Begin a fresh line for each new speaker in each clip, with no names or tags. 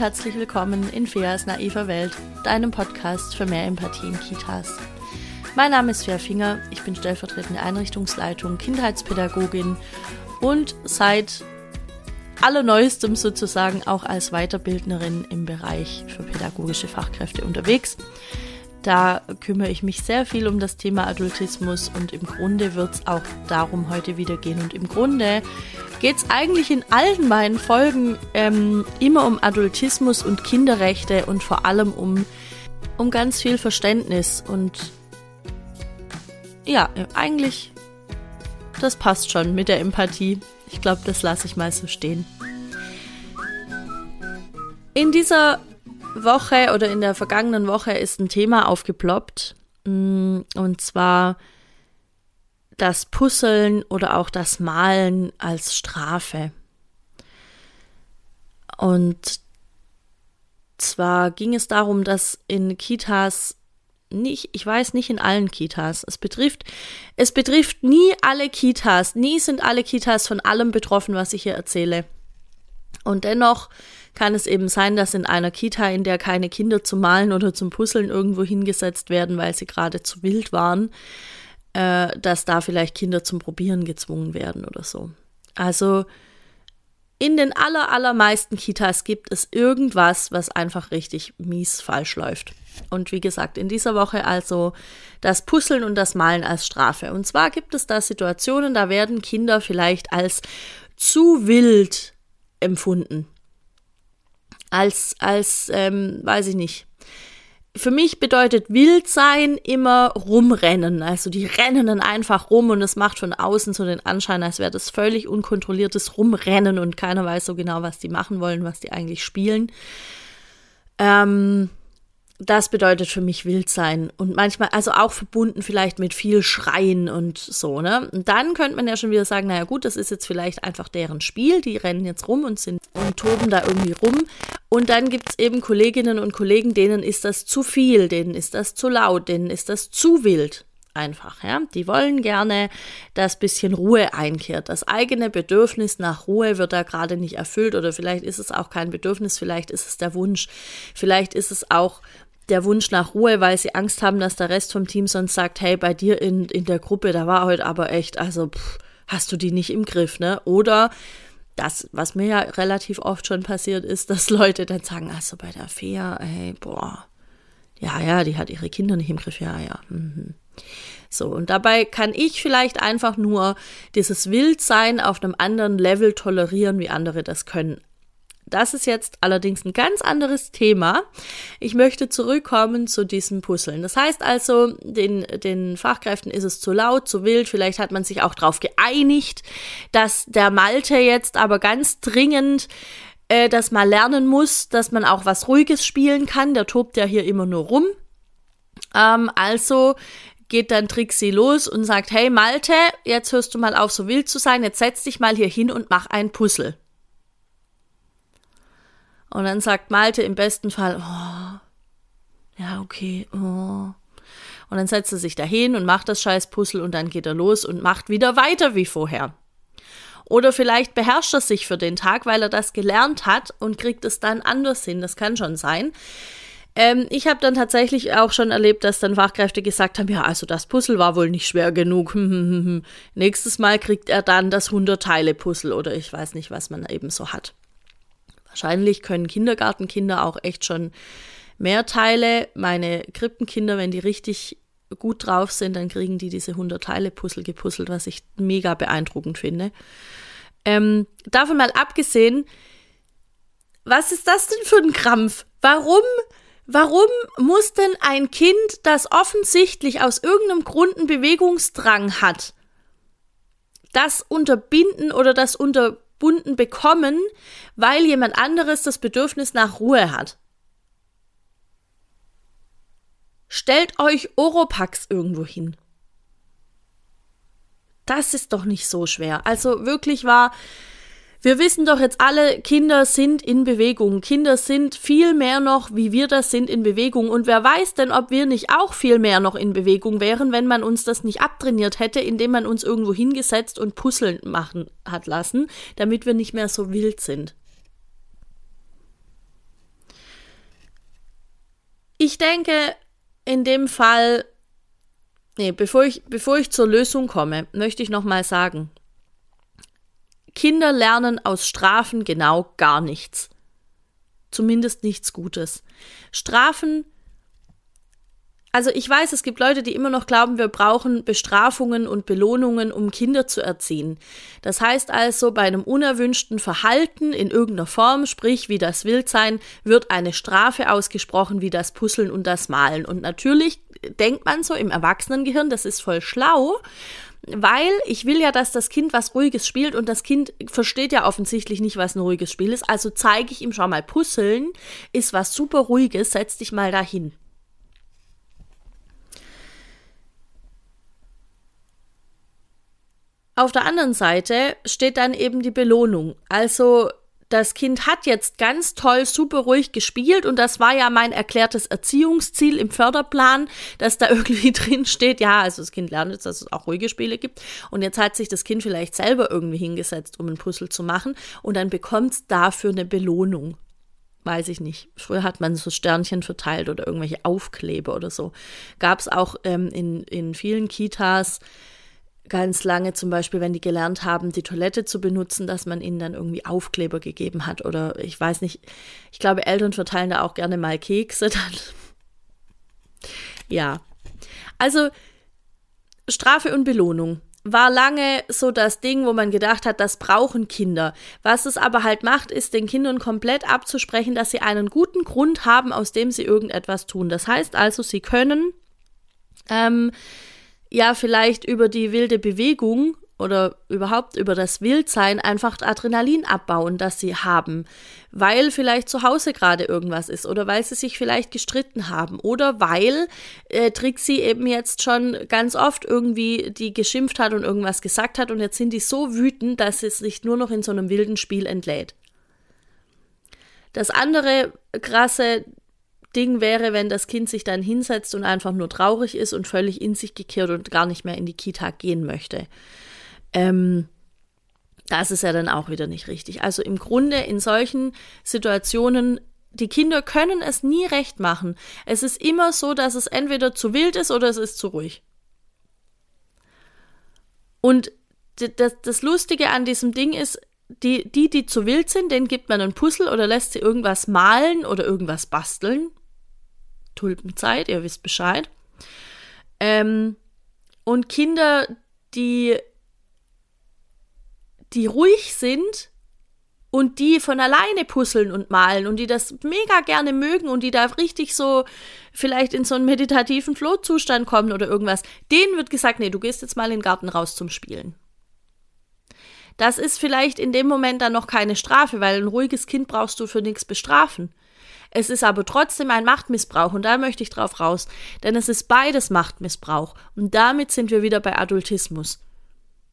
herzlich willkommen in Feas naiver Welt, deinem Podcast für mehr Empathie in Kitas. Mein Name ist Fea Finger, ich bin stellvertretende Einrichtungsleitung, Kindheitspädagogin und seit allerneuestem sozusagen auch als Weiterbildnerin im Bereich für pädagogische Fachkräfte unterwegs. Da kümmere ich mich sehr viel um das Thema Adultismus und im Grunde wird es auch darum heute wieder gehen. Und im Grunde geht es eigentlich in allen meinen Folgen ähm, immer um Adultismus und Kinderrechte und vor allem um, um ganz viel Verständnis. Und ja, eigentlich, das passt schon mit der Empathie. Ich glaube, das lasse ich mal so stehen. In dieser Woche oder in der vergangenen Woche ist ein Thema aufgeploppt. Mm, und zwar das Puzzeln oder auch das Malen als Strafe. Und zwar ging es darum, dass in Kitas nicht, ich weiß nicht in allen Kitas. Es betrifft, es betrifft nie alle Kitas. Nie sind alle Kitas von allem betroffen, was ich hier erzähle. Und dennoch kann es eben sein, dass in einer Kita, in der keine Kinder zum Malen oder zum Puzzeln irgendwo hingesetzt werden, weil sie gerade zu wild waren, äh, dass da vielleicht Kinder zum Probieren gezwungen werden oder so. Also in den aller, allermeisten Kitas gibt es irgendwas, was einfach richtig mies falsch läuft. Und wie gesagt, in dieser Woche also das Puzzeln und das Malen als Strafe. Und zwar gibt es da Situationen, da werden Kinder vielleicht als zu wild empfunden. Als, als, ähm, weiß ich nicht, für mich bedeutet wild sein immer rumrennen. Also die rennen dann einfach rum und es macht von außen so den Anschein, als wäre das völlig unkontrolliertes Rumrennen und keiner weiß so genau, was die machen wollen, was die eigentlich spielen. Ähm, das bedeutet für mich wild sein und manchmal, also auch verbunden vielleicht mit viel Schreien und so, ne? Und dann könnte man ja schon wieder sagen, naja gut, das ist jetzt vielleicht einfach deren Spiel, die rennen jetzt rum und sind und toben da irgendwie rum. Und dann gibt es eben Kolleginnen und Kollegen, denen ist das zu viel, denen ist das zu laut, denen ist das zu wild einfach, ja. Die wollen gerne, dass bisschen Ruhe einkehrt. Das eigene Bedürfnis nach Ruhe wird da gerade nicht erfüllt oder vielleicht ist es auch kein Bedürfnis, vielleicht ist es der Wunsch, vielleicht ist es auch der Wunsch nach Ruhe, weil sie Angst haben, dass der Rest vom Team sonst sagt, hey, bei dir in, in der Gruppe, da war heute aber echt, also pff, hast du die nicht im Griff, ne? Oder das, was mir ja relativ oft schon passiert ist, dass Leute dann sagen, also bei der Fea, hey, boah, ja, ja, die hat ihre Kinder nicht im Griff, ja, ja. Mhm. So, und dabei kann ich vielleicht einfach nur dieses Wildsein auf einem anderen Level tolerieren, wie andere das können. Das ist jetzt allerdings ein ganz anderes Thema. Ich möchte zurückkommen zu diesem Puzzeln. Das heißt also, den, den Fachkräften ist es zu laut, zu wild. Vielleicht hat man sich auch darauf geeinigt, dass der Malte jetzt aber ganz dringend äh, das mal lernen muss, dass man auch was Ruhiges spielen kann. Der tobt ja hier immer nur rum. Ähm, also geht dann Trixie los und sagt, hey Malte, jetzt hörst du mal auf, so wild zu sein, jetzt setz dich mal hier hin und mach ein Puzzle. Und dann sagt Malte im besten Fall, oh, ja, okay, oh. Und dann setzt er sich dahin und macht das scheiß Puzzle und dann geht er los und macht wieder weiter wie vorher. Oder vielleicht beherrscht er sich für den Tag, weil er das gelernt hat und kriegt es dann anders hin. Das kann schon sein. Ähm, ich habe dann tatsächlich auch schon erlebt, dass dann Fachkräfte gesagt haben, ja, also das Puzzle war wohl nicht schwer genug. Nächstes Mal kriegt er dann das 100-Teile-Puzzle oder ich weiß nicht, was man eben so hat. Wahrscheinlich können Kindergartenkinder auch echt schon mehr Teile. Meine Krippenkinder, wenn die richtig gut drauf sind, dann kriegen die diese 100 Teile Puzzle gepuzzelt, was ich mega beeindruckend finde. Ähm, davon mal abgesehen, was ist das denn für ein Krampf? Warum, warum muss denn ein Kind, das offensichtlich aus irgendeinem Grund einen Bewegungsdrang hat, das unterbinden oder das unter Bunden bekommen, weil jemand anderes das Bedürfnis nach Ruhe hat. Stellt euch Oropax irgendwo hin. Das ist doch nicht so schwer. Also wirklich war, wir wissen doch jetzt alle, Kinder sind in Bewegung. Kinder sind viel mehr noch, wie wir das sind, in Bewegung. Und wer weiß denn, ob wir nicht auch viel mehr noch in Bewegung wären, wenn man uns das nicht abtrainiert hätte, indem man uns irgendwo hingesetzt und Puzzeln machen hat lassen, damit wir nicht mehr so wild sind. Ich denke, in dem Fall, nee, bevor ich, bevor ich zur Lösung komme, möchte ich nochmal sagen, Kinder lernen aus Strafen genau gar nichts. Zumindest nichts Gutes. Strafen also ich weiß, es gibt Leute, die immer noch glauben, wir brauchen Bestrafungen und Belohnungen, um Kinder zu erziehen. Das heißt also, bei einem unerwünschten Verhalten in irgendeiner Form, sprich wie das Wildsein, wird eine Strafe ausgesprochen, wie das Puzzeln und das Malen. Und natürlich denkt man so im Erwachsenengehirn, das ist voll schlau, weil ich will ja, dass das Kind was Ruhiges spielt und das Kind versteht ja offensichtlich nicht, was ein ruhiges Spiel ist. Also zeige ich ihm, schau mal, Puzzeln ist was super Ruhiges, setz dich mal dahin. Auf der anderen Seite steht dann eben die Belohnung. Also das Kind hat jetzt ganz toll, super ruhig gespielt und das war ja mein erklärtes Erziehungsziel im Förderplan, dass da irgendwie drin steht, ja, also das Kind lernt jetzt, dass es auch ruhige Spiele gibt und jetzt hat sich das Kind vielleicht selber irgendwie hingesetzt, um ein Puzzle zu machen und dann bekommt es dafür eine Belohnung. Weiß ich nicht. Früher hat man so Sternchen verteilt oder irgendwelche Aufkleber oder so. Gab es auch ähm, in, in vielen Kitas ganz lange zum Beispiel, wenn die gelernt haben, die Toilette zu benutzen, dass man ihnen dann irgendwie Aufkleber gegeben hat oder ich weiß nicht, ich glaube, Eltern verteilen da auch gerne mal Kekse. Dann. Ja. Also Strafe und Belohnung war lange so das Ding, wo man gedacht hat, das brauchen Kinder. Was es aber halt macht, ist den Kindern komplett abzusprechen, dass sie einen guten Grund haben, aus dem sie irgendetwas tun. Das heißt also, sie können ähm, ja vielleicht über die wilde Bewegung oder überhaupt über das Wildsein einfach Adrenalin abbauen, das sie haben, weil vielleicht zu Hause gerade irgendwas ist oder weil sie sich vielleicht gestritten haben oder weil äh, Trixie eben jetzt schon ganz oft irgendwie die geschimpft hat und irgendwas gesagt hat und jetzt sind die so wütend, dass es sich nur noch in so einem wilden Spiel entlädt. Das andere krasse Ding wäre, wenn das Kind sich dann hinsetzt und einfach nur traurig ist und völlig in sich gekehrt und gar nicht mehr in die Kita gehen möchte. Ähm, das ist ja dann auch wieder nicht richtig. Also im Grunde in solchen Situationen, die Kinder können es nie recht machen. Es ist immer so, dass es entweder zu wild ist oder es ist zu ruhig. Und das, das Lustige an diesem Ding ist, die, die, die zu wild sind, denen gibt man ein Puzzle oder lässt sie irgendwas malen oder irgendwas basteln. Tulpenzeit, ihr wisst Bescheid. Ähm, und Kinder, die, die ruhig sind und die von alleine puzzeln und malen und die das mega gerne mögen und die da richtig so vielleicht in so einen meditativen Flohzustand kommen oder irgendwas, denen wird gesagt, nee, du gehst jetzt mal in den Garten raus zum Spielen. Das ist vielleicht in dem Moment dann noch keine Strafe, weil ein ruhiges Kind brauchst du für nichts bestrafen. Es ist aber trotzdem ein Machtmissbrauch und da möchte ich drauf raus, denn es ist beides Machtmissbrauch und damit sind wir wieder bei Adultismus.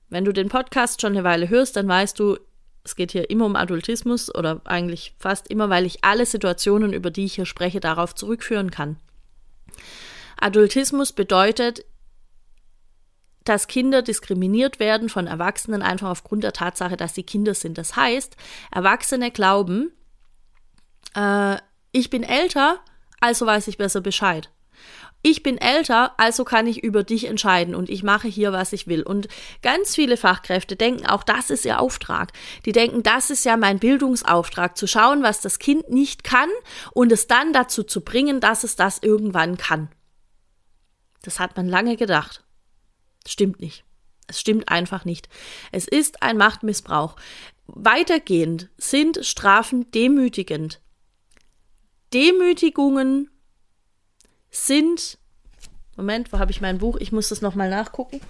Wenn du den Podcast schon eine Weile hörst, dann weißt du, es geht hier immer um Adultismus oder eigentlich fast immer, weil ich alle Situationen, über die ich hier spreche, darauf zurückführen kann. Adultismus bedeutet, dass Kinder diskriminiert werden von Erwachsenen einfach aufgrund der Tatsache, dass sie Kinder sind. Das heißt, Erwachsene glauben, äh, ich bin älter, also weiß ich besser Bescheid. Ich bin älter, also kann ich über dich entscheiden und ich mache hier, was ich will. Und ganz viele Fachkräfte denken, auch das ist ihr Auftrag. Die denken, das ist ja mein Bildungsauftrag, zu schauen, was das Kind nicht kann und es dann dazu zu bringen, dass es das irgendwann kann. Das hat man lange gedacht. Das stimmt nicht. Es stimmt einfach nicht. Es ist ein Machtmissbrauch. Weitergehend sind Strafen demütigend. Demütigungen sind, Moment, wo habe ich mein Buch? Ich muss das nochmal nachgucken.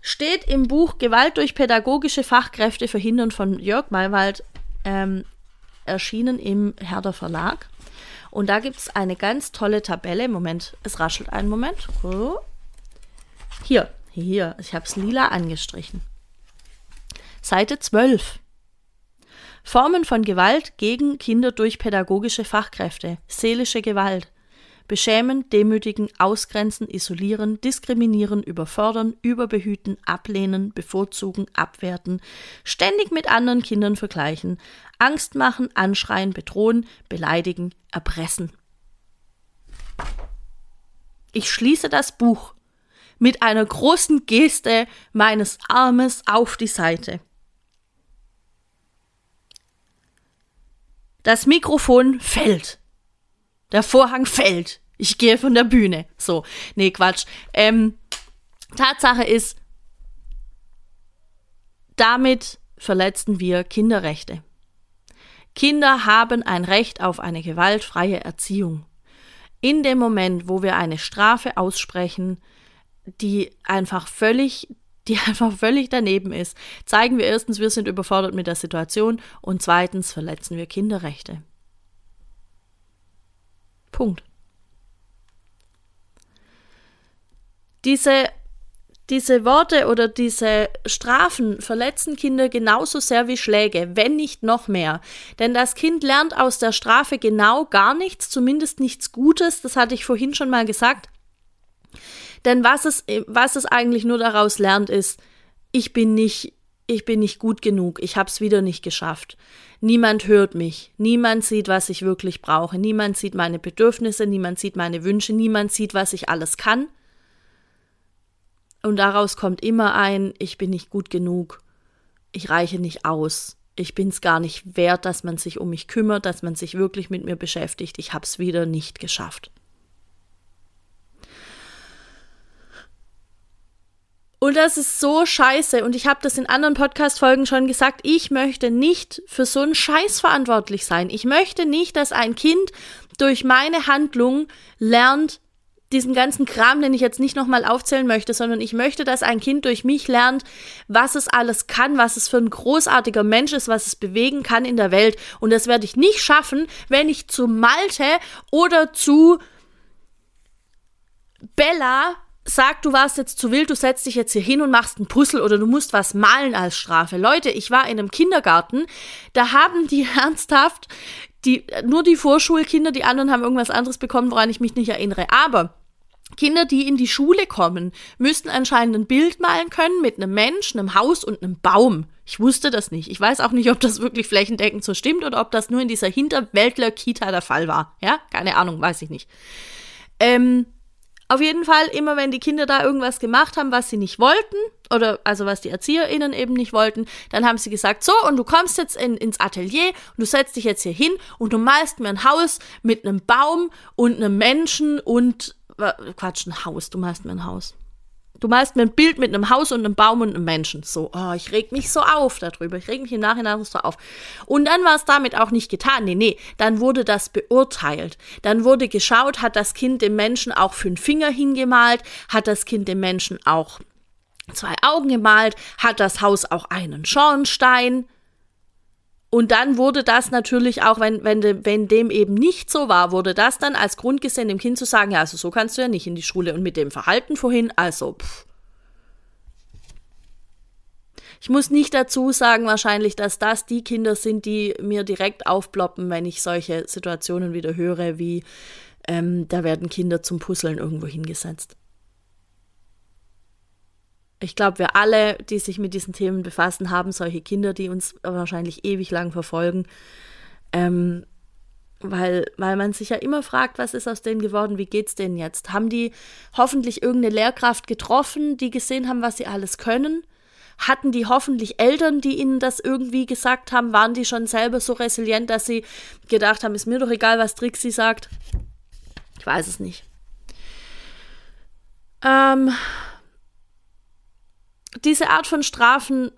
Steht im Buch Gewalt durch pädagogische Fachkräfte verhindern von Jörg Maywald, ähm, erschienen im Herder Verlag. Und da gibt es eine ganz tolle Tabelle. Moment, es raschelt einen Moment. Hier, hier, ich habe es lila angestrichen. Seite 12. Formen von Gewalt gegen Kinder durch pädagogische Fachkräfte, seelische Gewalt. Beschämen, demütigen, ausgrenzen, isolieren, diskriminieren, überfordern, überbehüten, ablehnen, bevorzugen, abwerten, ständig mit anderen Kindern vergleichen, Angst machen, anschreien, bedrohen, beleidigen, erpressen. Ich schließe das Buch mit einer großen Geste meines Armes auf die Seite. Das Mikrofon fällt. Der Vorhang fällt. Ich gehe von der Bühne. So, nee, Quatsch. Ähm, Tatsache ist, damit verletzten wir Kinderrechte. Kinder haben ein Recht auf eine gewaltfreie Erziehung. In dem Moment, wo wir eine Strafe aussprechen, die einfach völlig die einfach völlig daneben ist, zeigen wir erstens, wir sind überfordert mit der Situation und zweitens verletzen wir Kinderrechte. Punkt. Diese diese Worte oder diese Strafen verletzen Kinder genauso sehr wie Schläge, wenn nicht noch mehr. Denn das Kind lernt aus der Strafe genau gar nichts, zumindest nichts Gutes, das hatte ich vorhin schon mal gesagt. Denn was es, was es eigentlich nur daraus lernt, ist, ich bin nicht, ich bin nicht gut genug, ich hab's wieder nicht geschafft. Niemand hört mich, niemand sieht, was ich wirklich brauche, niemand sieht meine Bedürfnisse, niemand sieht meine Wünsche, niemand sieht, was ich alles kann. Und daraus kommt immer ein, ich bin nicht gut genug, ich reiche nicht aus, ich bin es gar nicht wert, dass man sich um mich kümmert, dass man sich wirklich mit mir beschäftigt, ich habe es wieder nicht geschafft. Und das ist so scheiße. Und ich habe das in anderen Podcast-Folgen schon gesagt. Ich möchte nicht für so einen Scheiß verantwortlich sein. Ich möchte nicht, dass ein Kind durch meine Handlung lernt, diesen ganzen Kram, den ich jetzt nicht nochmal aufzählen möchte, sondern ich möchte, dass ein Kind durch mich lernt, was es alles kann, was es für ein großartiger Mensch ist, was es bewegen kann in der Welt. Und das werde ich nicht schaffen, wenn ich zu Malte oder zu Bella sag, du warst jetzt zu wild, du setzt dich jetzt hier hin und machst ein Puzzle oder du musst was malen als Strafe. Leute, ich war in einem Kindergarten, da haben die ernsthaft die, nur die Vorschulkinder, die anderen haben irgendwas anderes bekommen, woran ich mich nicht erinnere. Aber Kinder, die in die Schule kommen, müssten anscheinend ein Bild malen können mit einem Mensch, einem Haus und einem Baum. Ich wusste das nicht. Ich weiß auch nicht, ob das wirklich flächendeckend so stimmt oder ob das nur in dieser Hinterwäldler-Kita der Fall war. Ja, keine Ahnung, weiß ich nicht. Ähm, auf jeden Fall, immer wenn die Kinder da irgendwas gemacht haben, was sie nicht wollten, oder also was die ErzieherInnen eben nicht wollten, dann haben sie gesagt, so, und du kommst jetzt in, ins Atelier und du setzt dich jetzt hier hin und du malst mir ein Haus mit einem Baum und einem Menschen und Quatsch, ein Haus, du malst mir ein Haus. Du malst mir ein Bild mit einem Haus und einem Baum und einem Menschen. So, oh, ich reg mich so auf darüber. Ich reg mich im Nachhinein so auf. Und dann war es damit auch nicht getan. Nee, nee. Dann wurde das beurteilt. Dann wurde geschaut, hat das Kind dem Menschen auch fünf Finger hingemalt? Hat das Kind dem Menschen auch zwei Augen gemalt? Hat das Haus auch einen Schornstein? Und dann wurde das natürlich auch, wenn, wenn, wenn dem eben nicht so war, wurde das dann als Grund gesehen, dem Kind zu sagen, ja, also so kannst du ja nicht in die Schule und mit dem Verhalten vorhin, also pff. Ich muss nicht dazu sagen, wahrscheinlich, dass das die Kinder sind, die mir direkt aufploppen, wenn ich solche Situationen wieder höre, wie ähm, da werden Kinder zum Puzzeln irgendwo hingesetzt. Ich glaube, wir alle, die sich mit diesen Themen befassen, haben solche Kinder, die uns wahrscheinlich ewig lang verfolgen. Ähm, weil, weil man sich ja immer fragt, was ist aus denen geworden, wie geht's denen jetzt? Haben die hoffentlich irgendeine Lehrkraft getroffen, die gesehen haben, was sie alles können? Hatten die hoffentlich Eltern, die ihnen das irgendwie gesagt haben? Waren die schon selber so resilient, dass sie gedacht haben, ist mir doch egal, was Trixie sagt? Ich weiß es nicht. Ähm, diese Art von Strafen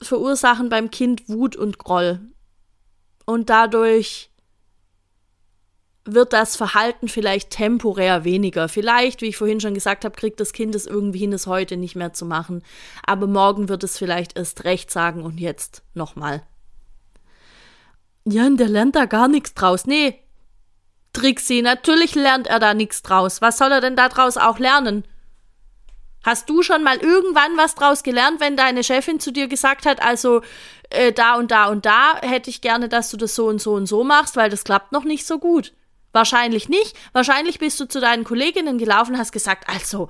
verursachen beim Kind Wut und Groll. Und dadurch wird das Verhalten vielleicht temporär weniger. Vielleicht, wie ich vorhin schon gesagt habe, kriegt das Kind es irgendwie hin, es heute nicht mehr zu machen. Aber morgen wird es vielleicht erst recht sagen und jetzt nochmal. Ja, und der lernt da gar nichts draus. Nee, Trixie, natürlich lernt er da nichts draus. Was soll er denn da draus auch lernen? Hast du schon mal irgendwann was draus gelernt, wenn deine Chefin zu dir gesagt hat, also äh, da und da und da hätte ich gerne, dass du das so und so und so machst, weil das klappt noch nicht so gut? Wahrscheinlich nicht. Wahrscheinlich bist du zu deinen Kolleginnen gelaufen hast gesagt, also,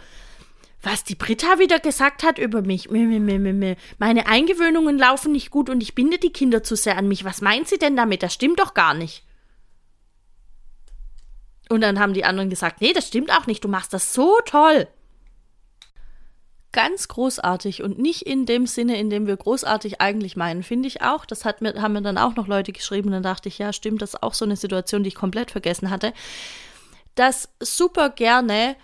was die Britta wieder gesagt hat über mich. Meine Eingewöhnungen laufen nicht gut und ich binde die Kinder zu sehr an mich. Was meint sie denn damit? Das stimmt doch gar nicht. Und dann haben die anderen gesagt, nee, das stimmt auch nicht, du machst das so toll. Ganz großartig und nicht in dem Sinne, in dem wir großartig eigentlich meinen, finde ich auch. Das hat mir, haben mir dann auch noch Leute geschrieben, dann dachte ich, ja, stimmt, das ist auch so eine Situation, die ich komplett vergessen hatte. Dass super gerne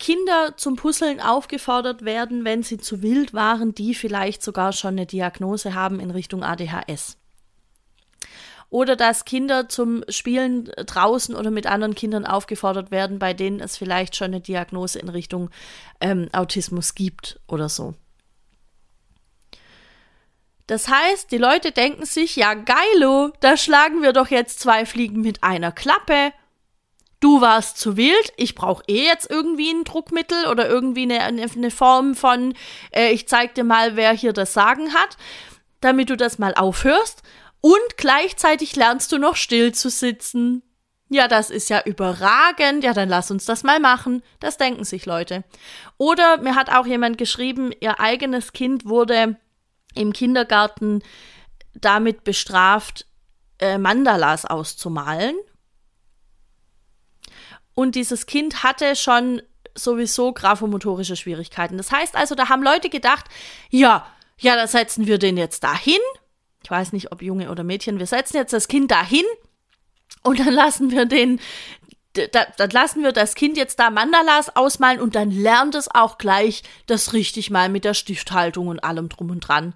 Kinder zum Puzzeln aufgefordert werden, wenn sie zu wild waren, die vielleicht sogar schon eine Diagnose haben in Richtung ADHS. Oder dass Kinder zum Spielen draußen oder mit anderen Kindern aufgefordert werden, bei denen es vielleicht schon eine Diagnose in Richtung ähm, Autismus gibt oder so. Das heißt, die Leute denken sich, ja geilo, da schlagen wir doch jetzt zwei Fliegen mit einer Klappe du warst zu wild, ich brauche eh jetzt irgendwie ein Druckmittel oder irgendwie eine, eine Form von, äh, ich zeig dir mal, wer hier das Sagen hat, damit du das mal aufhörst. Und gleichzeitig lernst du noch still zu sitzen. Ja, das ist ja überragend. Ja, dann lass uns das mal machen. Das denken sich Leute. Oder mir hat auch jemand geschrieben, ihr eigenes Kind wurde im Kindergarten damit bestraft, äh, Mandalas auszumalen und dieses Kind hatte schon sowieso graphomotorische Schwierigkeiten. Das heißt also, da haben Leute gedacht, ja, ja, da setzen wir den jetzt dahin. Ich weiß nicht, ob Junge oder Mädchen, wir setzen jetzt das Kind dahin und dann lassen wir den, da, dann lassen wir das Kind jetzt da Mandalas ausmalen und dann lernt es auch gleich das richtig mal mit der Stifthaltung und allem drum und dran.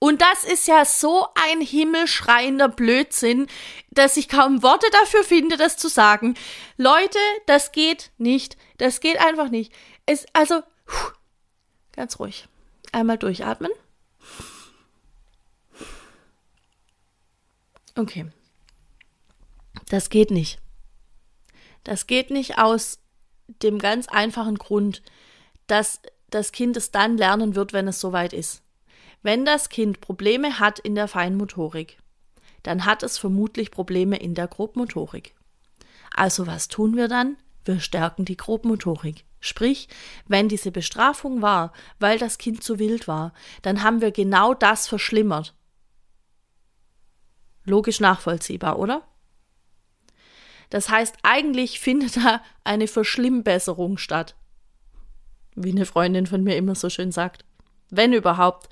Und das ist ja so ein himmelschreiender Blödsinn, dass ich kaum Worte dafür finde, das zu sagen. Leute, das geht nicht. Das geht einfach nicht. Es, also, ganz ruhig. Einmal durchatmen. Okay. Das geht nicht. Das geht nicht aus dem ganz einfachen Grund, dass das Kind es dann lernen wird, wenn es soweit ist. Wenn das Kind Probleme hat in der Feinmotorik, dann hat es vermutlich Probleme in der Grobmotorik. Also was tun wir dann? Wir stärken die Grobmotorik. Sprich, wenn diese Bestrafung war, weil das Kind zu wild war, dann haben wir genau das verschlimmert. Logisch nachvollziehbar, oder? Das heißt, eigentlich findet da eine Verschlimmbesserung statt. Wie eine Freundin von mir immer so schön sagt wenn überhaupt.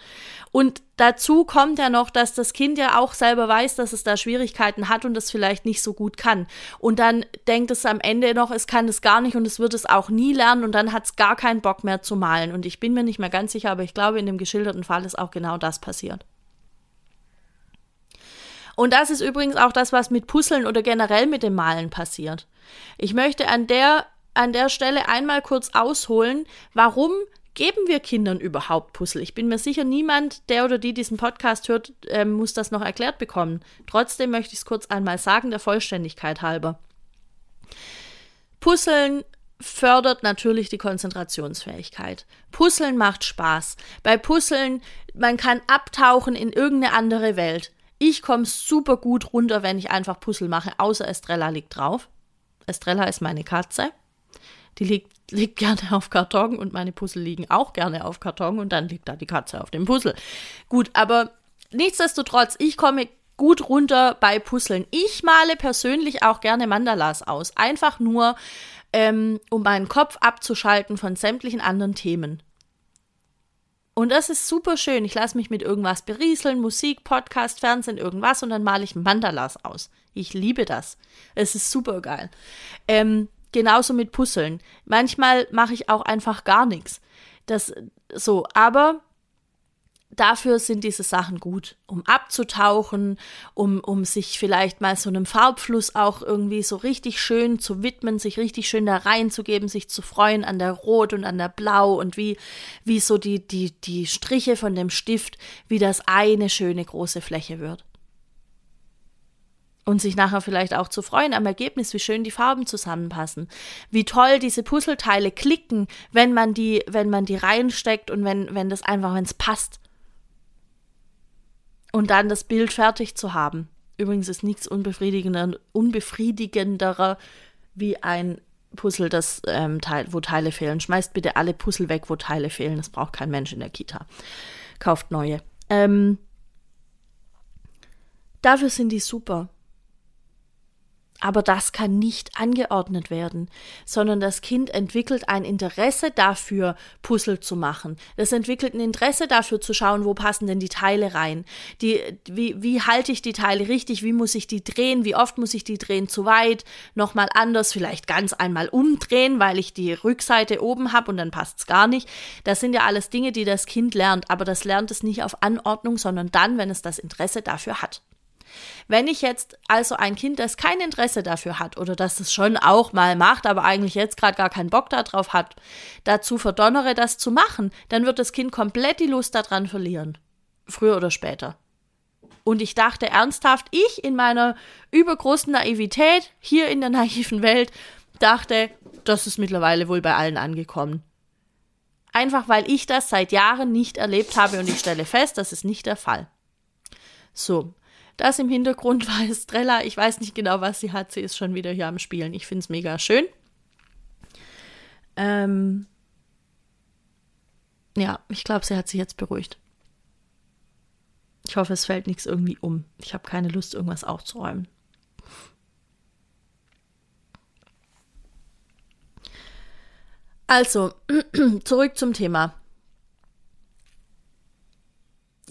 Und dazu kommt ja noch, dass das Kind ja auch selber weiß, dass es da Schwierigkeiten hat und das vielleicht nicht so gut kann. Und dann denkt es am Ende noch, es kann es gar nicht und es wird es auch nie lernen und dann hat es gar keinen Bock mehr zu malen. Und ich bin mir nicht mehr ganz sicher, aber ich glaube, in dem geschilderten Fall ist auch genau das passiert. Und das ist übrigens auch das, was mit Puzzeln oder generell mit dem Malen passiert. Ich möchte an der an der Stelle einmal kurz ausholen, warum Geben wir Kindern überhaupt Puzzle? Ich bin mir sicher, niemand, der oder die diesen Podcast hört, äh, muss das noch erklärt bekommen. Trotzdem möchte ich es kurz einmal sagen, der Vollständigkeit halber. Puzzeln fördert natürlich die Konzentrationsfähigkeit. Puzzeln macht Spaß. Bei Puzzeln, man kann abtauchen in irgendeine andere Welt. Ich komme super gut runter, wenn ich einfach Puzzle mache, außer Estrella liegt drauf. Estrella ist meine Katze. Die liegt, liegt gerne auf Karton und meine Puzzle liegen auch gerne auf Karton und dann liegt da die Katze auf dem Puzzle. Gut, aber nichtsdestotrotz, ich komme gut runter bei Puzzeln. Ich male persönlich auch gerne Mandalas aus. Einfach nur, ähm, um meinen Kopf abzuschalten von sämtlichen anderen Themen. Und das ist super schön. Ich lasse mich mit irgendwas berieseln, Musik, Podcast, Fernsehen, irgendwas und dann male ich Mandalas aus. Ich liebe das. Es ist super geil. Ähm, Genauso mit Puzzeln. Manchmal mache ich auch einfach gar nichts. Das so, aber dafür sind diese Sachen gut, um abzutauchen, um, um sich vielleicht mal so einem Farbfluss auch irgendwie so richtig schön zu widmen, sich richtig schön da reinzugeben, sich zu freuen an der Rot und an der Blau und wie, wie so die, die, die Striche von dem Stift, wie das eine schöne große Fläche wird und sich nachher vielleicht auch zu freuen am Ergebnis, wie schön die Farben zusammenpassen, wie toll diese Puzzleteile klicken, wenn man die, wenn man die reinsteckt und wenn, wenn das einfach, wenn es passt. Und dann das Bild fertig zu haben. Übrigens ist nichts unbefriedigender, unbefriedigenderer wie ein Puzzle, das ähm, Teil, wo Teile fehlen. Schmeißt bitte alle Puzzle weg, wo Teile fehlen. Das braucht kein Mensch in der Kita. Kauft neue. Ähm, dafür sind die super. Aber das kann nicht angeordnet werden, sondern das Kind entwickelt ein Interesse dafür, Puzzle zu machen. Das entwickelt ein Interesse dafür zu schauen, wo passen denn die Teile rein. Die, wie, wie halte ich die Teile richtig? Wie muss ich die drehen? Wie oft muss ich die drehen? Zu weit? Nochmal anders? Vielleicht ganz einmal umdrehen, weil ich die Rückseite oben habe und dann passt es gar nicht. Das sind ja alles Dinge, die das Kind lernt, aber das lernt es nicht auf Anordnung, sondern dann, wenn es das Interesse dafür hat. Wenn ich jetzt also ein Kind, das kein Interesse dafür hat oder das es schon auch mal macht, aber eigentlich jetzt gerade gar keinen Bock darauf hat, dazu verdonnere, das zu machen, dann wird das Kind komplett die Lust daran verlieren. Früher oder später. Und ich dachte ernsthaft, ich in meiner übergroßen Naivität hier in der naiven Welt dachte, das ist mittlerweile wohl bei allen angekommen. Einfach weil ich das seit Jahren nicht erlebt habe und ich stelle fest, das ist nicht der Fall. So, das im Hintergrund war Estrella. Ich weiß nicht genau, was sie hat. Sie ist schon wieder hier am Spielen. Ich finde es mega schön. Ähm ja, ich glaube, sie hat sich jetzt beruhigt. Ich hoffe, es fällt nichts irgendwie um. Ich habe keine Lust, irgendwas aufzuräumen. Also, zurück zum Thema.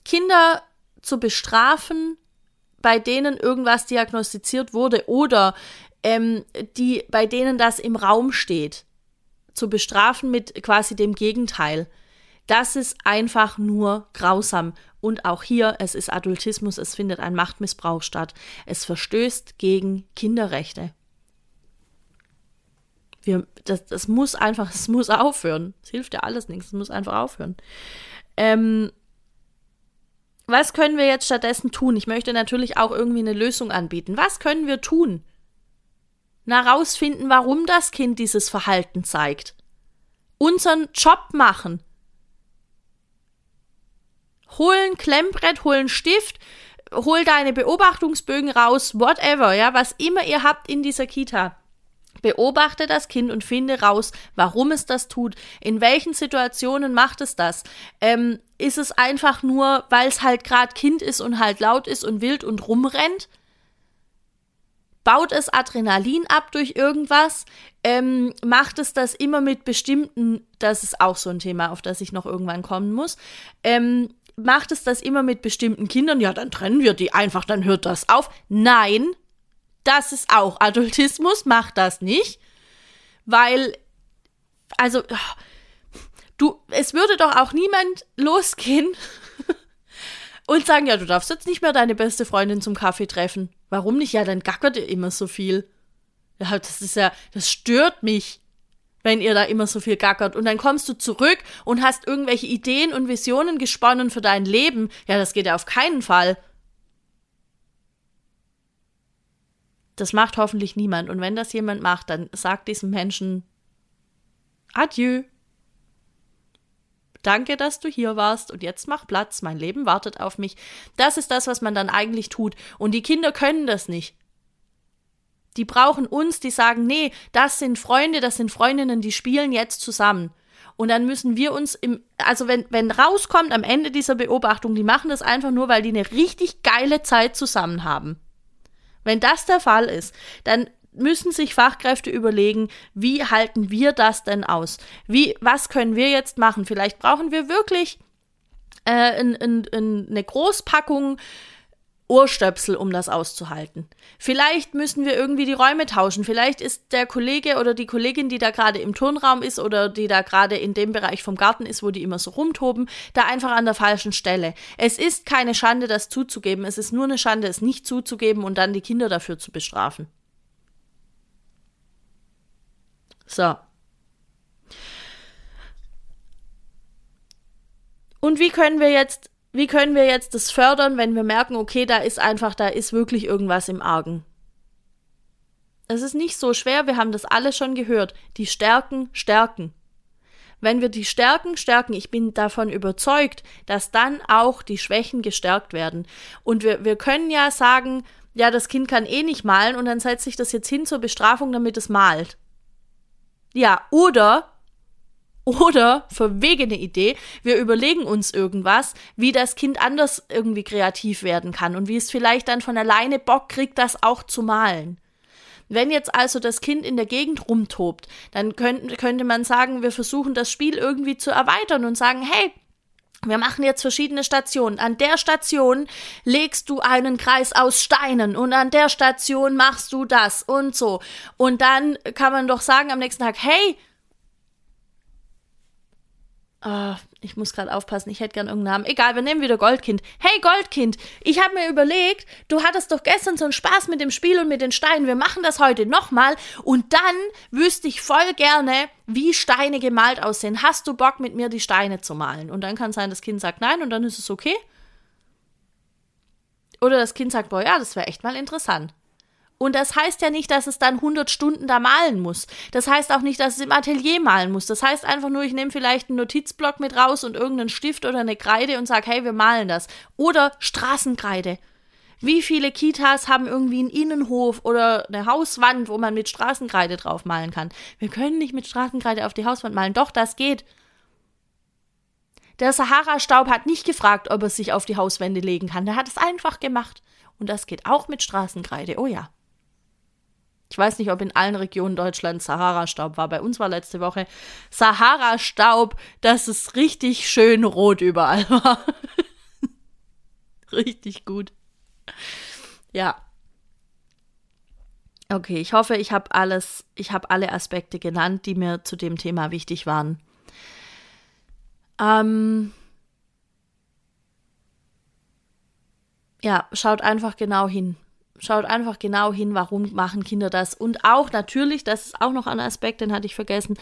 Kinder zu bestrafen bei denen irgendwas diagnostiziert wurde oder ähm, die, bei denen das im Raum steht, zu bestrafen mit quasi dem Gegenteil. Das ist einfach nur grausam. Und auch hier, es ist Adultismus, es findet ein Machtmissbrauch statt. Es verstößt gegen Kinderrechte. Wir, das, das muss einfach, es muss aufhören. Es hilft ja alles nichts, es muss einfach aufhören. Ähm, was können wir jetzt stattdessen tun? Ich möchte natürlich auch irgendwie eine Lösung anbieten. Was können wir tun? Na, rausfinden, warum das Kind dieses Verhalten zeigt. Unseren Job machen. Holen Klemmbrett, holen Stift, hol deine Beobachtungsbögen raus, whatever, ja, was immer ihr habt in dieser Kita. Beobachte das Kind und finde raus, warum es das tut. In welchen Situationen macht es das? Ähm, ist es einfach nur, weil es halt gerade Kind ist und halt laut ist und wild und rumrennt? Baut es Adrenalin ab durch irgendwas? Ähm, macht es das immer mit bestimmten, das ist auch so ein Thema, auf das ich noch irgendwann kommen muss. Ähm, macht es das immer mit bestimmten Kindern? Ja, dann trennen wir die einfach, dann hört das auf. Nein, das ist auch Adultismus, macht das nicht. Weil, also, du, es würde doch auch niemand losgehen und sagen, ja, du darfst jetzt nicht mehr deine beste Freundin zum Kaffee treffen. Warum nicht? Ja, dann gackert ihr immer so viel. Ja, das ist ja, das stört mich, wenn ihr da immer so viel gackert. Und dann kommst du zurück und hast irgendwelche Ideen und Visionen gesponnen für dein Leben. Ja, das geht ja auf keinen Fall. Das macht hoffentlich niemand. Und wenn das jemand macht, dann sagt diesem Menschen Adieu. Danke, dass du hier warst und jetzt mach Platz, mein Leben wartet auf mich. Das ist das, was man dann eigentlich tut. Und die Kinder können das nicht. Die brauchen uns, die sagen, nee, das sind Freunde, das sind Freundinnen, die spielen jetzt zusammen. Und dann müssen wir uns im, also wenn, wenn rauskommt am Ende dieser Beobachtung, die machen das einfach nur, weil die eine richtig geile Zeit zusammen haben. Wenn das der Fall ist, dann müssen sich Fachkräfte überlegen, wie halten wir das denn aus? Wie, was können wir jetzt machen? Vielleicht brauchen wir wirklich äh, in, in, in eine Großpackung Ohrstöpsel, um das auszuhalten. Vielleicht müssen wir irgendwie die Räume tauschen. Vielleicht ist der Kollege oder die Kollegin, die da gerade im Turnraum ist oder die da gerade in dem Bereich vom Garten ist, wo die immer so rumtoben, da einfach an der falschen Stelle. Es ist keine Schande, das zuzugeben. Es ist nur eine Schande, es nicht zuzugeben und dann die Kinder dafür zu bestrafen. So. Und wie können wir jetzt wie können wir jetzt das fördern, wenn wir merken, okay, da ist einfach, da ist wirklich irgendwas im Argen? Es ist nicht so schwer, wir haben das alle schon gehört. Die Stärken stärken. Wenn wir die Stärken stärken, ich bin davon überzeugt, dass dann auch die Schwächen gestärkt werden. Und wir, wir können ja sagen, ja, das Kind kann eh nicht malen und dann setzt sich das jetzt hin zur Bestrafung, damit es malt. Ja, oder oder verwegene Idee, wir überlegen uns irgendwas, wie das Kind anders irgendwie kreativ werden kann und wie es vielleicht dann von alleine Bock kriegt, das auch zu malen. Wenn jetzt also das Kind in der Gegend rumtobt, dann könnt, könnte man sagen, wir versuchen das Spiel irgendwie zu erweitern und sagen, hey, wir machen jetzt verschiedene Stationen. An der Station legst du einen Kreis aus Steinen und an der Station machst du das und so. Und dann kann man doch sagen am nächsten Tag, hey, Uh, ich muss gerade aufpassen, ich hätte gern irgendeinen Namen. Egal, wir nehmen wieder Goldkind. Hey Goldkind, ich habe mir überlegt, du hattest doch gestern so einen Spaß mit dem Spiel und mit den Steinen. Wir machen das heute nochmal und dann wüsste ich voll gerne, wie Steine gemalt aussehen. Hast du Bock, mit mir die Steine zu malen? Und dann kann sein, das Kind sagt nein und dann ist es okay. Oder das Kind sagt, boah, ja, das wäre echt mal interessant. Und das heißt ja nicht, dass es dann 100 Stunden da malen muss. Das heißt auch nicht, dass es im Atelier malen muss. Das heißt einfach nur, ich nehme vielleicht einen Notizblock mit raus und irgendeinen Stift oder eine Kreide und sage, hey, wir malen das. Oder Straßenkreide. Wie viele Kitas haben irgendwie einen Innenhof oder eine Hauswand, wo man mit Straßenkreide drauf malen kann? Wir können nicht mit Straßenkreide auf die Hauswand malen. Doch, das geht. Der Sahara-Staub hat nicht gefragt, ob er sich auf die Hauswände legen kann. Der hat es einfach gemacht. Und das geht auch mit Straßenkreide. Oh ja. Ich weiß nicht, ob in allen Regionen Deutschlands Sahara-Staub war. Bei uns war letzte Woche Sahara-Staub, dass es richtig schön rot überall war. richtig gut. Ja. Okay, ich hoffe, ich habe alles, ich habe alle Aspekte genannt, die mir zu dem Thema wichtig waren. Ähm, ja, schaut einfach genau hin. Schaut einfach genau hin, warum machen Kinder das. Und auch natürlich, das ist auch noch ein Aspekt, den hatte ich vergessen,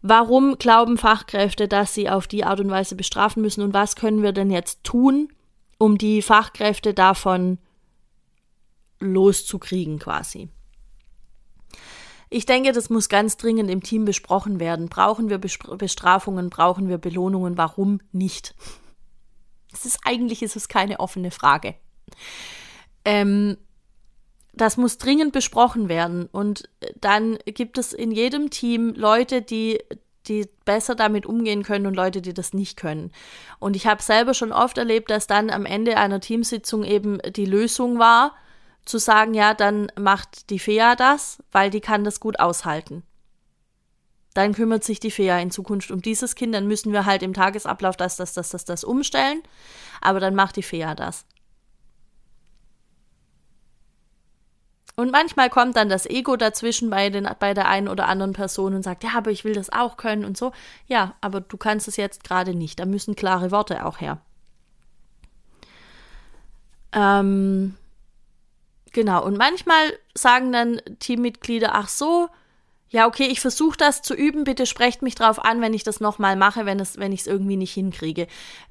warum glauben Fachkräfte, dass sie auf die Art und Weise bestrafen müssen und was können wir denn jetzt tun, um die Fachkräfte davon loszukriegen quasi. Ich denke, das muss ganz dringend im Team besprochen werden. Brauchen wir Bestrafungen, brauchen wir Belohnungen, warum nicht? Es ist eigentlich ist es keine offene Frage. Ähm, das muss dringend besprochen werden. Und dann gibt es in jedem Team Leute, die die besser damit umgehen können und Leute, die das nicht können. Und ich habe selber schon oft erlebt, dass dann am Ende einer Teamsitzung eben die Lösung war, zu sagen, ja, dann macht die Fea das, weil die kann das gut aushalten. Dann kümmert sich die Fea in Zukunft um dieses Kind, dann müssen wir halt im Tagesablauf das, das, das, das, das umstellen, aber dann macht die Fea das. Und manchmal kommt dann das Ego dazwischen bei, den, bei der einen oder anderen Person und sagt, ja, aber ich will das auch können und so. Ja, aber du kannst es jetzt gerade nicht. Da müssen klare Worte auch her. Ähm, genau. Und manchmal sagen dann Teammitglieder, ach so, ja, okay, ich versuche das zu üben, bitte sprecht mich drauf an, wenn ich das nochmal mache, wenn, es, wenn ich es irgendwie nicht hinkriege.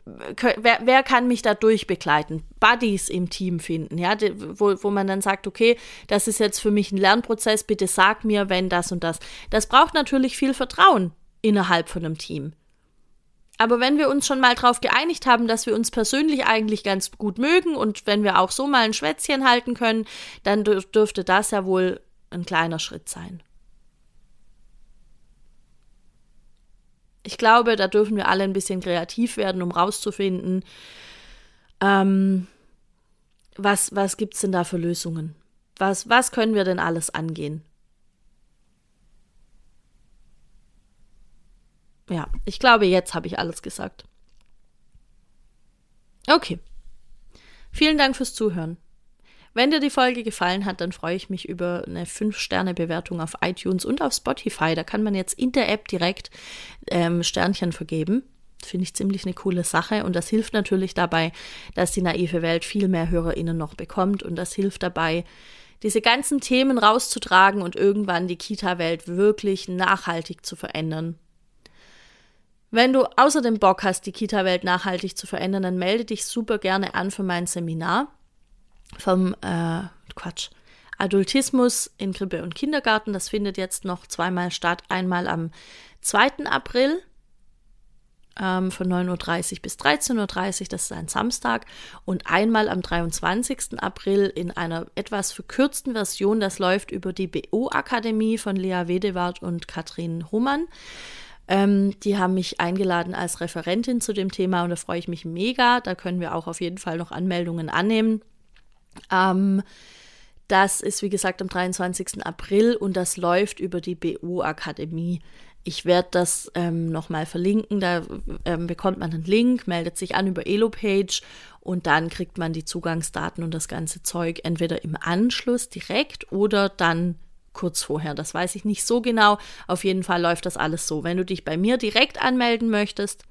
Wer, wer kann mich da durchbegleiten? Buddies im Team finden, ja, wo, wo man dann sagt, okay, das ist jetzt für mich ein Lernprozess, bitte sag mir, wenn das und das. Das braucht natürlich viel Vertrauen innerhalb von einem Team. Aber wenn wir uns schon mal darauf geeinigt haben, dass wir uns persönlich eigentlich ganz gut mögen und wenn wir auch so mal ein Schwätzchen halten können, dann dürfte das ja wohl ein kleiner Schritt sein. Ich glaube, da dürfen wir alle ein bisschen kreativ werden, um rauszufinden, ähm, was, was gibt es denn da für Lösungen? Was, was können wir denn alles angehen? Ja, ich glaube, jetzt habe ich alles gesagt. Okay. Vielen Dank fürs Zuhören. Wenn dir die Folge gefallen hat, dann freue ich mich über eine 5-Sterne-Bewertung auf iTunes und auf Spotify. Da kann man jetzt in der App direkt ähm, Sternchen vergeben. Finde ich ziemlich eine coole Sache und das hilft natürlich dabei, dass die naive Welt viel mehr HörerInnen noch bekommt und das hilft dabei, diese ganzen Themen rauszutragen und irgendwann die Kita-Welt wirklich nachhaltig zu verändern. Wenn du außerdem Bock hast, die Kita-Welt nachhaltig zu verändern, dann melde dich super gerne an für mein Seminar vom äh, Quatsch. Adultismus in Krippe und Kindergarten. Das findet jetzt noch zweimal statt. Einmal am 2. April ähm, von 9.30 Uhr bis 13.30 Uhr, das ist ein Samstag. Und einmal am 23. April in einer etwas verkürzten Version. Das läuft über die BO-Akademie von Lea Wedewart und Katrin Humann. Ähm, die haben mich eingeladen als Referentin zu dem Thema und da freue ich mich mega. Da können wir auch auf jeden Fall noch Anmeldungen annehmen. Ähm, Das ist, wie gesagt, am 23. April und das läuft über die BU Akademie. Ich werde das ähm, nochmal verlinken. Da ähm, bekommt man einen Link, meldet sich an über Elo-Page und dann kriegt man die Zugangsdaten und das ganze Zeug entweder im Anschluss direkt oder dann kurz vorher. Das weiß ich nicht so genau. Auf jeden Fall läuft das alles so. Wenn du dich bei mir direkt anmelden möchtest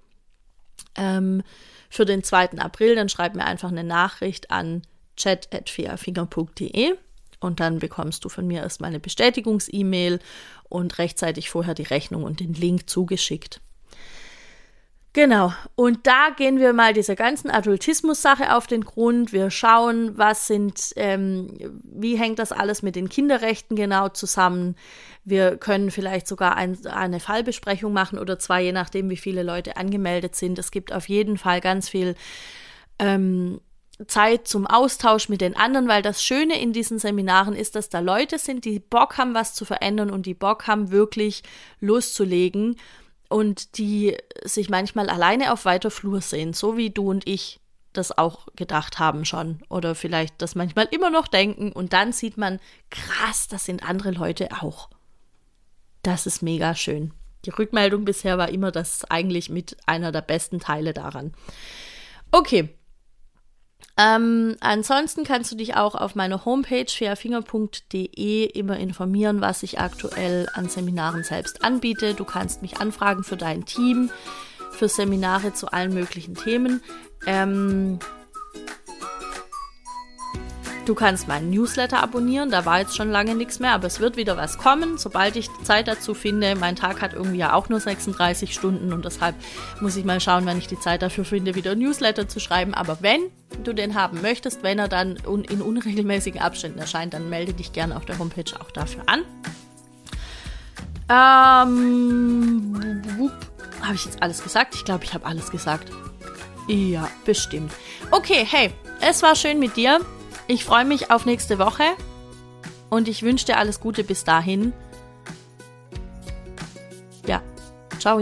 ähm, für den 2. April, dann schreib mir einfach eine Nachricht an chat.fairfinger.de und dann bekommst du von mir erstmal eine Bestätigungs-E-Mail und rechtzeitig vorher die Rechnung und den Link zugeschickt. Genau. Und da gehen wir mal dieser ganzen Adultismus-Sache auf den Grund. Wir schauen, was sind, ähm, wie hängt das alles mit den Kinderrechten genau zusammen. Wir können vielleicht sogar ein, eine Fallbesprechung machen oder zwei, je nachdem, wie viele Leute angemeldet sind. Es gibt auf jeden Fall ganz viel ähm, Zeit zum Austausch mit den anderen, weil das Schöne in diesen Seminaren ist, dass da Leute sind, die Bock haben, was zu verändern und die Bock haben, wirklich loszulegen und die sich manchmal alleine auf weiter Flur sehen, so wie du und ich das auch gedacht haben schon oder vielleicht das manchmal immer noch denken und dann sieht man, krass, das sind andere Leute auch. Das ist mega schön. Die Rückmeldung bisher war immer das eigentlich mit einer der besten Teile daran. Okay, ähm, ansonsten kannst du dich auch auf meiner Homepage fairfinger.de immer informieren, was ich aktuell an Seminaren selbst anbiete. Du kannst mich anfragen für dein Team, für Seminare zu allen möglichen Themen. Ähm, Du kannst meinen Newsletter abonnieren, da war jetzt schon lange nichts mehr, aber es wird wieder was kommen, sobald ich Zeit dazu finde. Mein Tag hat irgendwie ja auch nur 36 Stunden und deshalb muss ich mal schauen, wann ich die Zeit dafür finde, wieder Newsletter zu schreiben. Aber wenn du den haben möchtest, wenn er dann in unregelmäßigen Abständen erscheint, dann melde dich gerne auf der Homepage auch dafür an. Ähm, habe ich jetzt alles gesagt? Ich glaube, ich habe alles gesagt. Ja, bestimmt. Okay, hey, es war schön mit dir. Ich freue mich auf nächste Woche und ich wünsche dir alles Gute bis dahin. Ja, ciao.